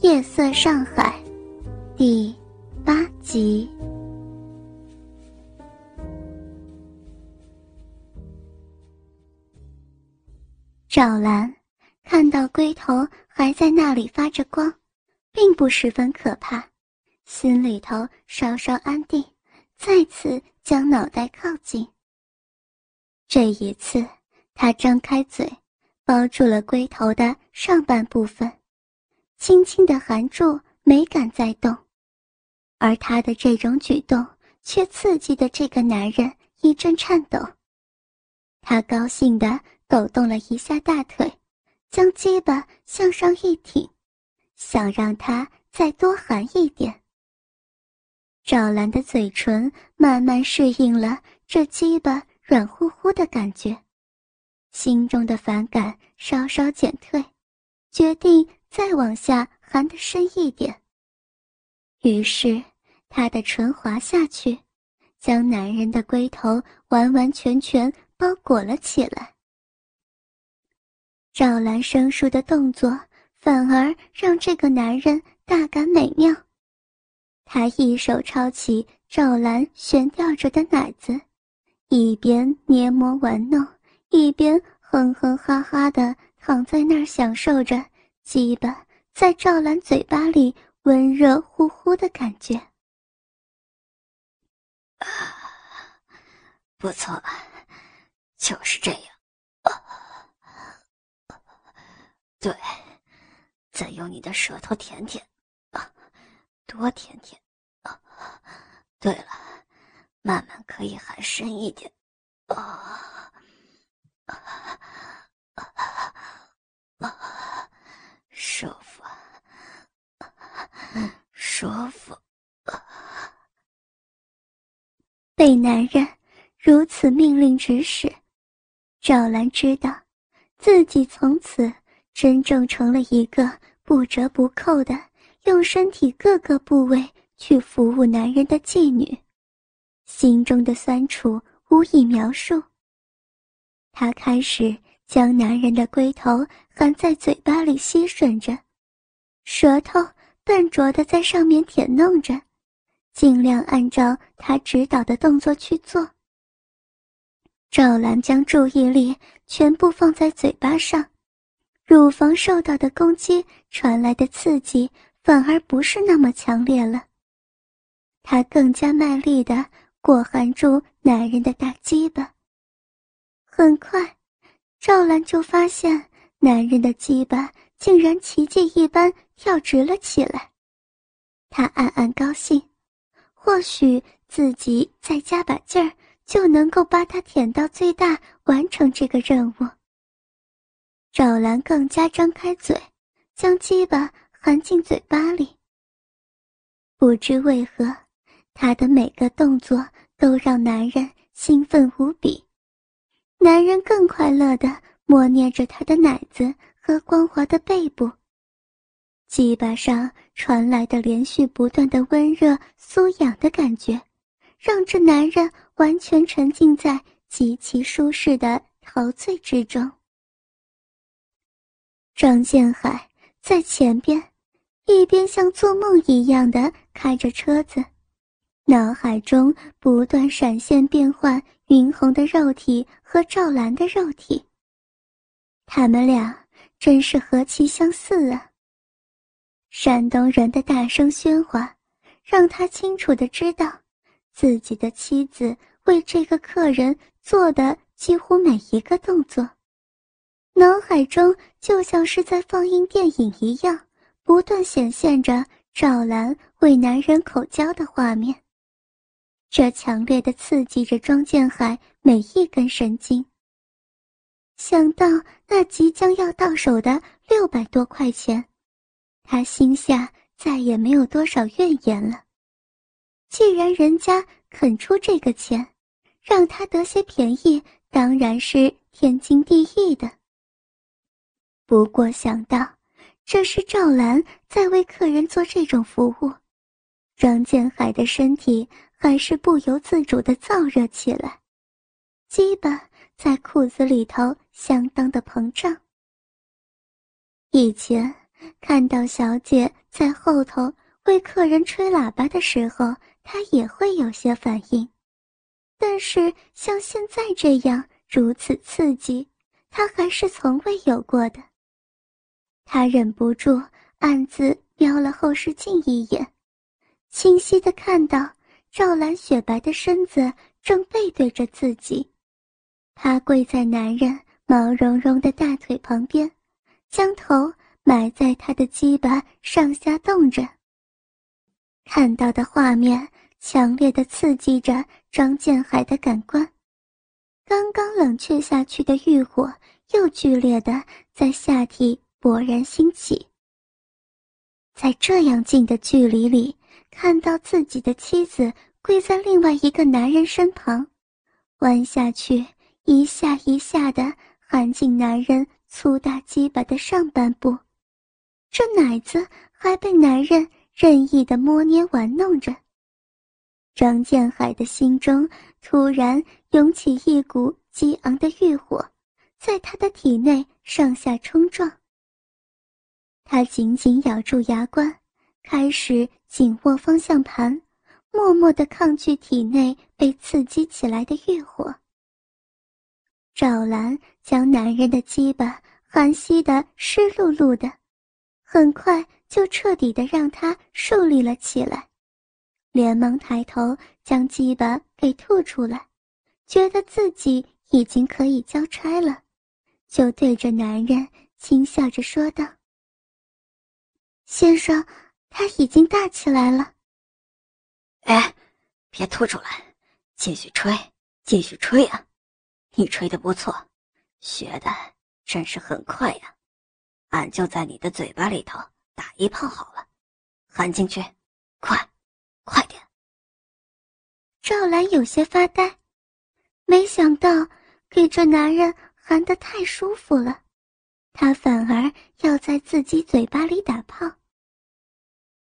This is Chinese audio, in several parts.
夜色上海，第八集。赵兰看到龟头还在那里发着光，并不十分可怕，心里头稍稍安定，再次将脑袋靠近。这一次，他张开嘴，包住了龟头的上半部分。轻轻地含住，没敢再动，而他的这种举动却刺激的这个男人一阵颤抖。他高兴地抖动了一下大腿，将鸡巴向上一挺，想让他再多含一点。赵兰的嘴唇慢慢适应了这鸡巴软乎乎的感觉，心中的反感稍稍减退，决定。再往下含得深一点。于是，他的唇滑下去，将男人的龟头完完全全包裹了起来。赵兰生疏的动作反而让这个男人大感美妙。他一手抄起赵兰悬吊着的奶子，一边捏磨玩弄，一边哼哼哈哈的躺在那儿享受着。鸡巴在赵兰嘴巴里温热乎乎的感觉，不错，就是这样。对，再用你的舌头舔舔，啊，多舔舔。啊，对了，慢慢可以含深一点。啊，啊，啊。舒服，舒服。被男人如此命令指使，赵兰知道，自己从此真正成了一个不折不扣的用身体各个部位去服务男人的妓女，心中的酸楚无以描述。她开始。将男人的龟头含在嘴巴里吸吮着，舌头笨拙地在上面舔弄着，尽量按照他指导的动作去做。赵兰将注意力全部放在嘴巴上，乳房受到的攻击传来的刺激反而不是那么强烈了。她更加卖力地裹含住男人的大鸡巴，很快。赵兰就发现，男人的鸡巴竟然奇迹一般跳直了起来。她暗暗高兴，或许自己再加把劲儿，就能够把它舔到最大，完成这个任务。赵兰更加张开嘴，将鸡巴含进嘴巴里。不知为何，她的每个动作都让男人兴奋无比。男人更快乐地摸捏着她的奶子和光滑的背部，鸡巴上传来的连续不断的温热酥痒的感觉，让这男人完全沉浸在极其舒适的陶醉之中。张建海在前边，一边像做梦一样的开着车子。脑海中不断闪现变换云红的肉体和赵兰的肉体，他们俩真是何其相似啊！山东人的大声喧哗，让他清楚的知道，自己的妻子为这个客人做的几乎每一个动作，脑海中就像是在放映电影一样，不断显现着赵兰为男人口交的画面。这强烈的刺激着庄建海每一根神经。想到那即将要到手的六百多块钱，他心下再也没有多少怨言了。既然人家肯出这个钱，让他得些便宜，当然是天经地义的。不过想到这是赵兰在为客人做这种服务，张建海的身体。还是不由自主的燥热起来，鸡巴在裤子里头相当的膨胀。以前看到小姐在后头为客人吹喇叭的时候，他也会有些反应。但是像现在这样如此刺激，他还是从未有过的。他忍不住暗自瞄了后视镜一眼，清晰的看到赵兰雪白的身子正背对着自己，她跪在男人毛茸茸的大腿旁边，将头埋在他的鸡巴上下动着。看到的画面强烈的刺激着张建海的感官，刚刚冷却下去的欲火又剧烈的在下体。勃然兴起，在这样近的距离里看到自己的妻子跪在另外一个男人身旁，弯下去一下一下的含进男人粗大鸡巴的上半部，这奶子还被男人任意的摸捏玩弄着。张建海的心中突然涌起一股激昂的欲火，在他的体内上下冲撞。他紧紧咬住牙关，开始紧握方向盘，默默地抗拒体内被刺激起来的欲火。赵兰将男人的鸡巴含吸得湿漉漉的，很快就彻底的让他竖立了起来，连忙抬头将鸡巴给吐出来，觉得自己已经可以交差了，就对着男人轻笑着说道。先生，他已经大起来了。哎，别吐出来，继续吹，继续吹啊！你吹的不错，学的真是很快呀。俺就在你的嘴巴里头打一炮好了，含进去，快，快点。赵兰有些发呆，没想到给这男人含得太舒服了，他反而要在自己嘴巴里打炮。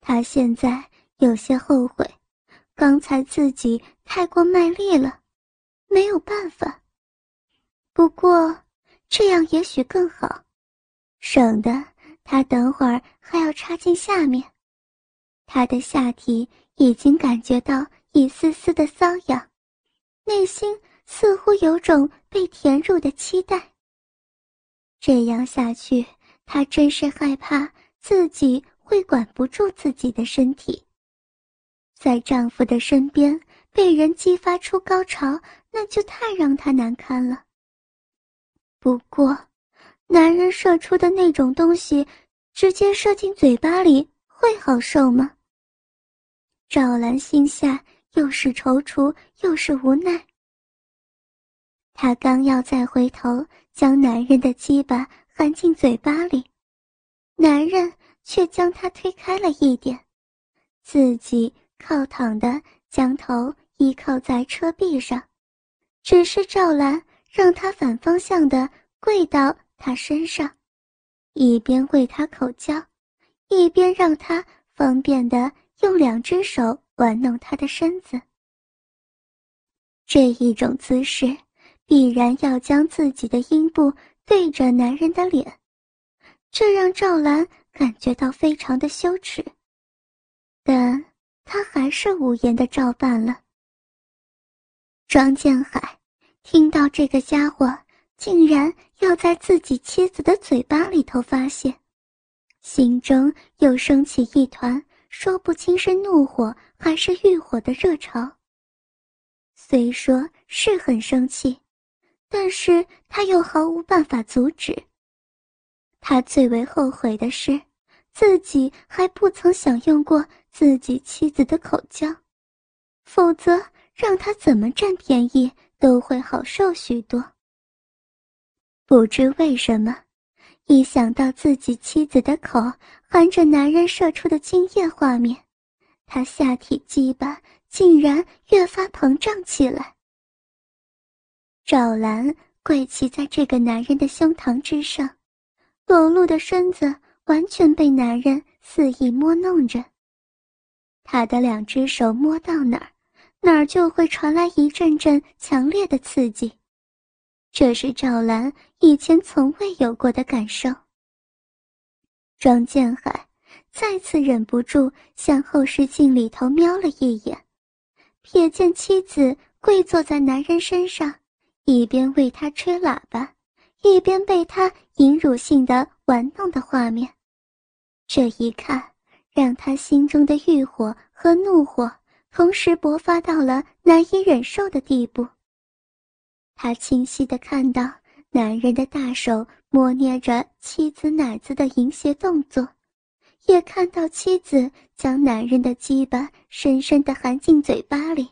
他现在有些后悔，刚才自己太过卖力了，没有办法。不过这样也许更好，省得他等会儿还要插进下面。他的下体已经感觉到一丝丝的瘙痒，内心似乎有种被填入的期待。这样下去，他真是害怕自己。会管不住自己的身体，在丈夫的身边被人激发出高潮，那就太让她难堪了。不过，男人射出的那种东西，直接射进嘴巴里会好受吗？赵兰心下又是踌躇又是无奈。她刚要再回头将男人的鸡巴含进嘴巴里，男人。却将她推开了一点，自己靠躺的将头依靠在车壁上，只是赵兰让他反方向的跪到他身上，一边为他口交，一边让他方便的用两只手玩弄他的身子。这一种姿势，必然要将自己的阴部对着男人的脸，这让赵兰。感觉到非常的羞耻，但他还是无言的照办了。庄建海听到这个家伙竟然要在自己妻子的嘴巴里头发泄，心中又升起一团说不清是怒火还是欲火的热潮。虽说是很生气，但是他又毫无办法阻止。他最为后悔的是，自己还不曾享用过自己妻子的口交，否则让他怎么占便宜都会好受许多。不知为什么，一想到自己妻子的口含着男人射出的精液画面，他下体鸡巴竟然越发膨胀起来。赵兰跪骑在这个男人的胸膛之上。裸露的身子完全被男人肆意摸弄着，他的两只手摸到哪儿，哪儿就会传来一阵阵强烈的刺激，这是赵兰以前从未有过的感受。庄建海再次忍不住向后视镜里头瞄了一眼，瞥见妻子跪坐在男人身上，一边为他吹喇叭，一边被他引辱性的玩弄的画面。这一看，让他心中的欲火和怒火同时勃发到了难以忍受的地步。他清晰的看到男人的大手摸捏着妻子奶子的淫邪动作，也看到妻子将男人的鸡巴深深的含进嘴巴里，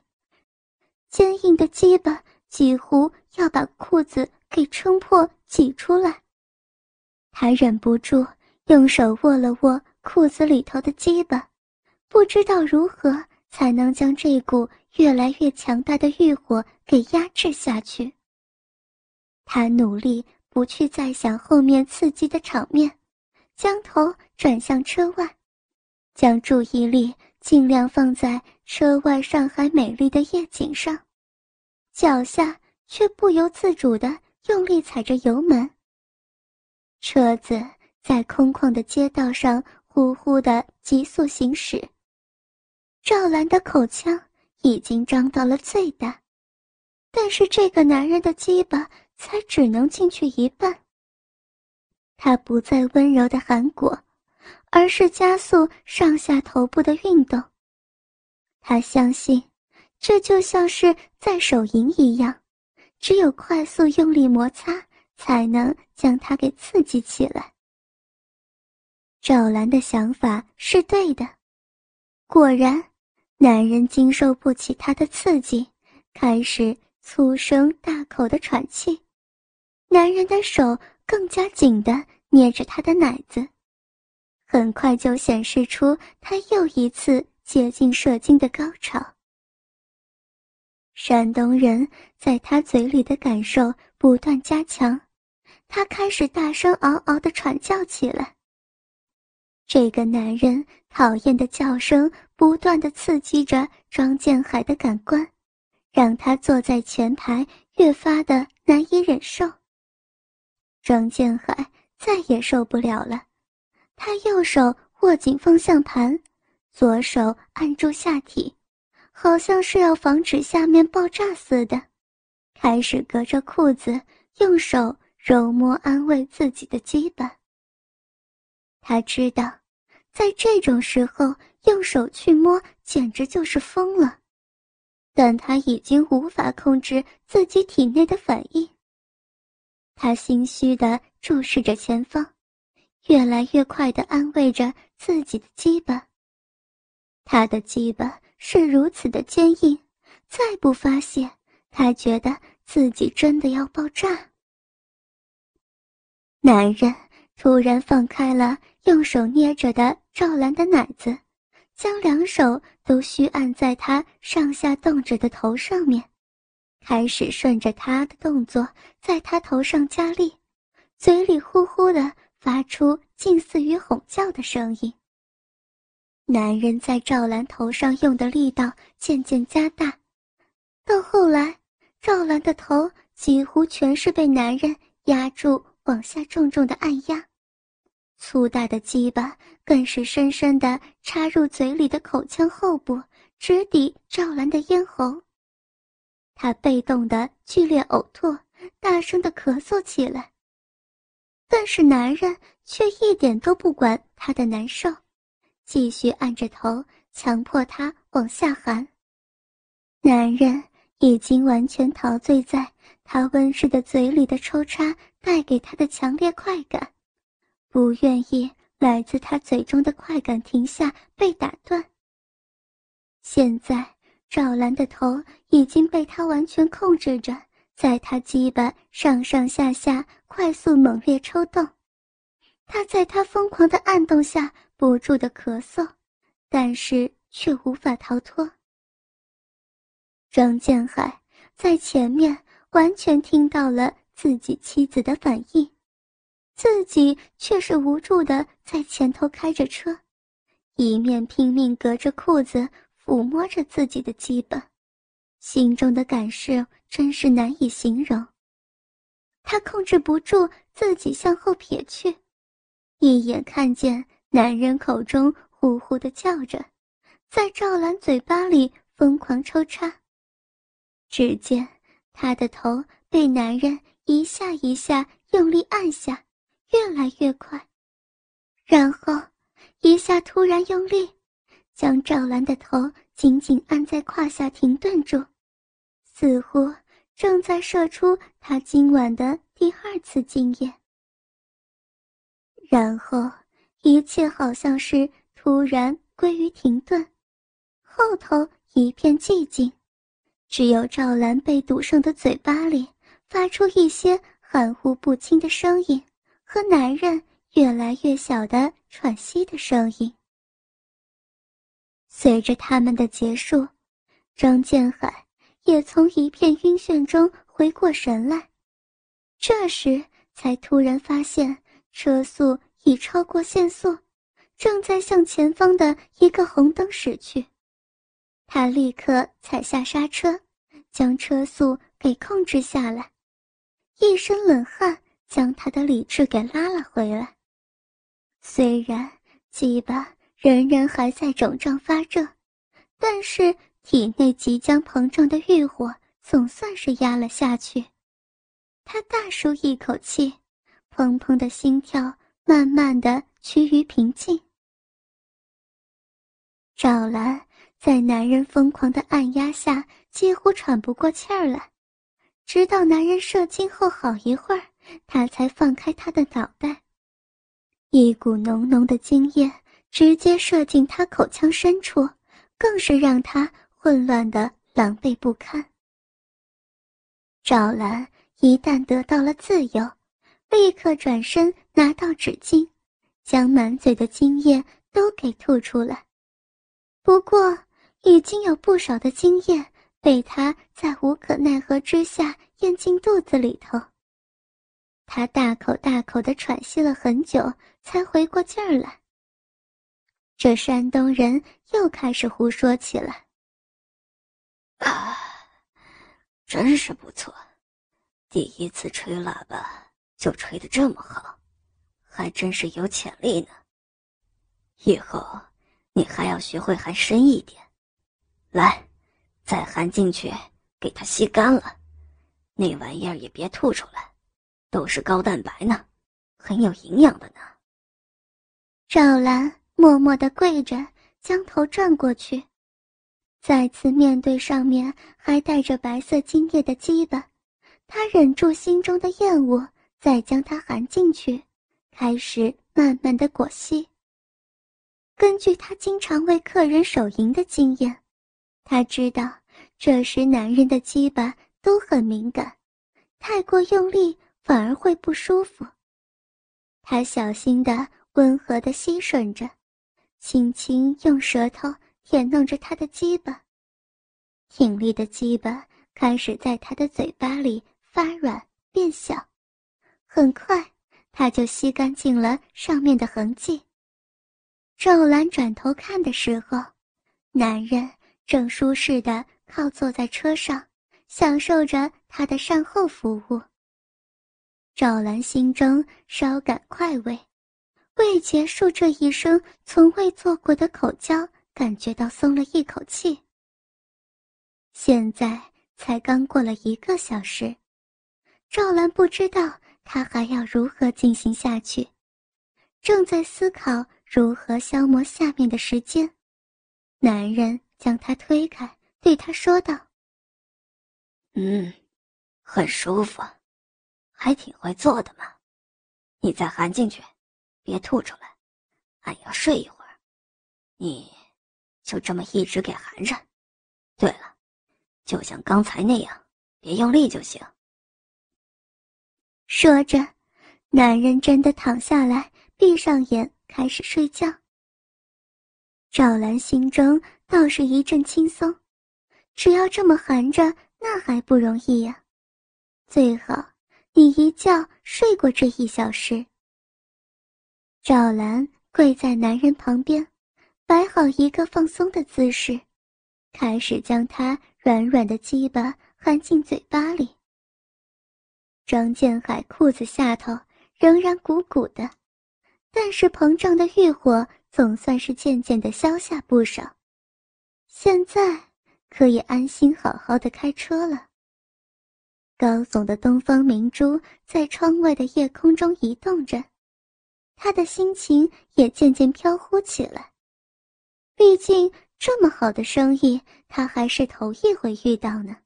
坚硬的鸡巴几乎要把裤子给撑破挤出来。他忍不住。用手握了握裤子里头的鸡巴，不知道如何才能将这股越来越强大的欲火给压制下去。他努力不去再想后面刺激的场面，将头转向车外，将注意力尽量放在车外上海美丽的夜景上，脚下却不由自主地用力踩着油门。车子。在空旷的街道上呼呼的急速行驶。赵兰的口腔已经张到了最大，但是这个男人的鸡巴才只能进去一半。他不再温柔的含裹，而是加速上下头部的运动。他相信，这就像是在手淫一样，只有快速用力摩擦，才能将他给刺激起来。赵兰的想法是对的，果然，男人经受不起她的刺激，开始粗声大口的喘气。男人的手更加紧的捏着她的奶子，很快就显示出他又一次接近射精的高潮。山东人在他嘴里的感受不断加强，他开始大声嗷嗷的喘叫起来。这个男人讨厌的叫声不断的刺激着庄建海的感官，让他坐在前排越发的难以忍受。庄建海再也受不了了，他右手握紧方向盘，左手按住下体，好像是要防止下面爆炸似的，开始隔着裤子用手揉摸安慰自己的基本。他知道，在这种时候用手去摸，简直就是疯了。但他已经无法控制自己体内的反应。他心虚地注视着前方，越来越快地安慰着自己的基本。他的基本是如此的坚硬，再不发泄，他觉得自己真的要爆炸。男人。突然放开了用手捏着的赵兰的奶子，将两手都虚按在她上下动着的头上面，开始顺着她的动作在她头上加力，嘴里呼呼的发出近似于吼叫的声音。男人在赵兰头上用的力道渐渐加大，到后来，赵兰的头几乎全是被男人压住往下重重的按压。粗大的鸡巴更是深深的插入嘴里的口腔后部，直抵赵兰的咽喉。他被动的剧烈呕吐，大声的咳嗽起来。但是男人却一点都不管他的难受，继续按着头，强迫他往下含。男人已经完全陶醉在他温湿的嘴里的抽插带给他的强烈快感。不愿意来自他嘴中的快感停下被打断。现在赵兰的头已经被他完全控制着，在他鸡巴上上下下快速猛烈抽动，他在他疯狂的按动下不住的咳嗽，但是却无法逃脱。张建海在前面完全听到了自己妻子的反应。自己却是无助的在前头开着车，一面拼命隔着裤子抚摸着自己的基本，心中的感受真是难以形容。他控制不住自己向后撇去，一眼看见男人口中呼呼的叫着，在赵兰嘴巴里疯狂抽插。只见他的头被男人一下一下用力按下，越来越快，然后一下突然用力，将赵兰的头紧紧按在胯下停顿住，似乎正在射出他今晚的第二次精液。然后，一切好像是突然归于停顿，后头一片寂静，只有赵兰被堵上的嘴巴里发出一些含糊不清的声音，和男人越来越小的喘息的声音。随着他们的结束，张建海也从一片晕眩中回过神来，这时才突然发现。车速已超过限速，正在向前方的一个红灯驶去。他立刻踩下刹车，将车速给控制下来。一身冷汗将他的理智给拉了回来。虽然鸡巴仍然还在肿胀发热，但是体内即将膨胀的欲火总算是压了下去。他大舒一口气。砰砰的心跳慢慢的趋于平静。赵兰在男人疯狂的按压下几乎喘不过气儿来，直到男人射精后好一会儿，他才放开他的脑袋。一股浓浓的精液直接射进他口腔深处，更是让他混乱的狼狈不堪。赵兰一旦得到了自由。立刻转身拿到纸巾，将满嘴的精液都给吐出来。不过，已经有不少的经验被他在无可奈何之下咽进肚子里头。他大口大口的喘息了很久，才回过劲儿来。这山东人又开始胡说起来：“啊，真是不错，第一次吹喇叭。”就吹得这么好，还真是有潜力呢。以后你还要学会含深一点。来，再含进去，给它吸干了。那玩意儿也别吐出来，都是高蛋白呢，很有营养的呢。赵兰默默地跪着，将头转过去，再次面对上面还带着白色精液的鸡巴，她忍住心中的厌恶。再将它含进去，开始慢慢的裹吸。根据他经常为客人手淫的经验，他知道这时男人的鸡巴都很敏感，太过用力反而会不舒服。他小心的、温和的吸吮着，轻轻用舌头舔弄着他的鸡巴。挺立的鸡巴开始在他的嘴巴里发软变小。很快，他就吸干净了上面的痕迹。赵兰转头看的时候，男人正舒适的靠坐在车上，享受着他的善后服务。赵兰心中稍感快慰，为结束这一生从未做过的口交，感觉到松了一口气。现在才刚过了一个小时，赵兰不知道。他还要如何进行下去？正在思考如何消磨下面的时间，男人将他推开，对他说道：“嗯，很舒服，还挺会做的嘛。你再含进去，别吐出来。俺要睡一会儿，你就这么一直给含着。对了，就像刚才那样，别用力就行。”说着，男人真的躺下来，闭上眼开始睡觉。赵兰心中倒是一阵轻松，只要这么含着，那还不容易呀？最好你一觉睡过这一小时。赵兰跪在男人旁边，摆好一个放松的姿势，开始将他软软的鸡巴含进嘴巴里。张建海裤子下头仍然鼓鼓的，但是膨胀的欲火总算是渐渐的消下不少。现在可以安心好好的开车了。高耸的东方明珠在窗外的夜空中移动着，他的心情也渐渐飘忽起来。毕竟这么好的生意，他还是头一回遇到呢。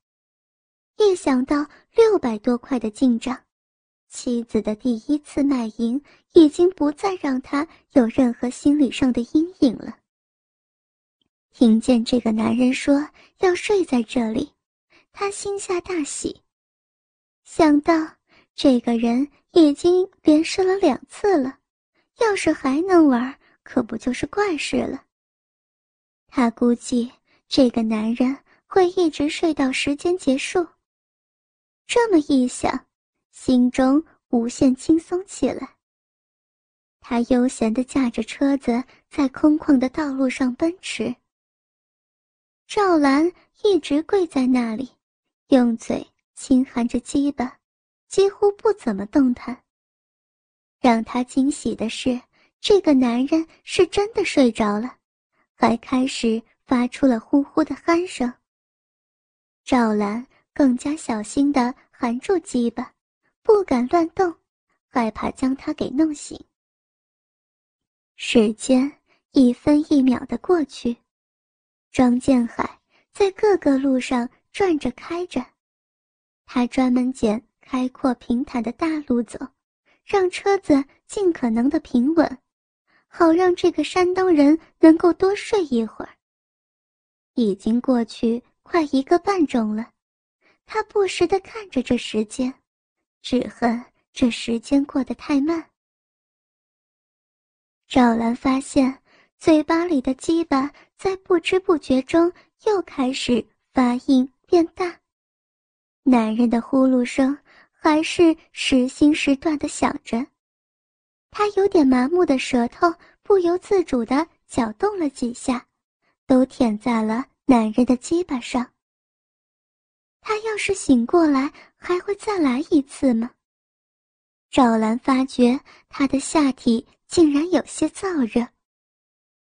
一想到六百多块的进账，妻子的第一次卖淫已经不再让他有任何心理上的阴影了。听见这个男人说要睡在这里，他心下大喜。想到这个人已经连试了两次了，要是还能玩，可不就是怪事了。他估计这个男人会一直睡到时间结束。这么一想，心中无限轻松起来。他悠闲地驾着车子在空旷的道路上奔驰。赵兰一直跪在那里，用嘴。轻含着鸡巴，几乎不怎么动弹。让他惊喜的是，这个男人是真的睡着了，还开始发出了呼呼的鼾声。赵兰更加小心地含住鸡巴，不敢乱动，害怕将他给弄醒。时间一分一秒的过去，张建海在各个路上转着开着。他专门捡开阔平坦的大路走，让车子尽可能的平稳，好让这个山东人能够多睡一会儿。已经过去快一个半钟了，他不时的看着这时间，只恨这时间过得太慢。赵兰发现嘴巴里的鸡巴在不知不觉中又开始发硬变大。男人的呼噜声还是时兴时断的响着，他有点麻木的舌头不由自主地搅动了几下，都舔在了男人的鸡巴上。他要是醒过来，还会再来一次吗？赵兰发觉他的下体竟然有些燥热，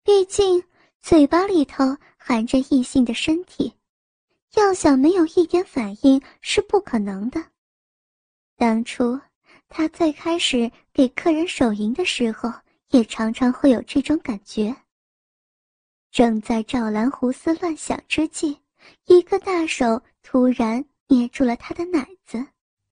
毕竟嘴巴里头含着异性的身体。要想没有一点反应是不可能的。当初他最开始给客人手淫的时候，也常常会有这种感觉。正在赵兰胡思乱想之际，一个大手突然捏住了他的奶子。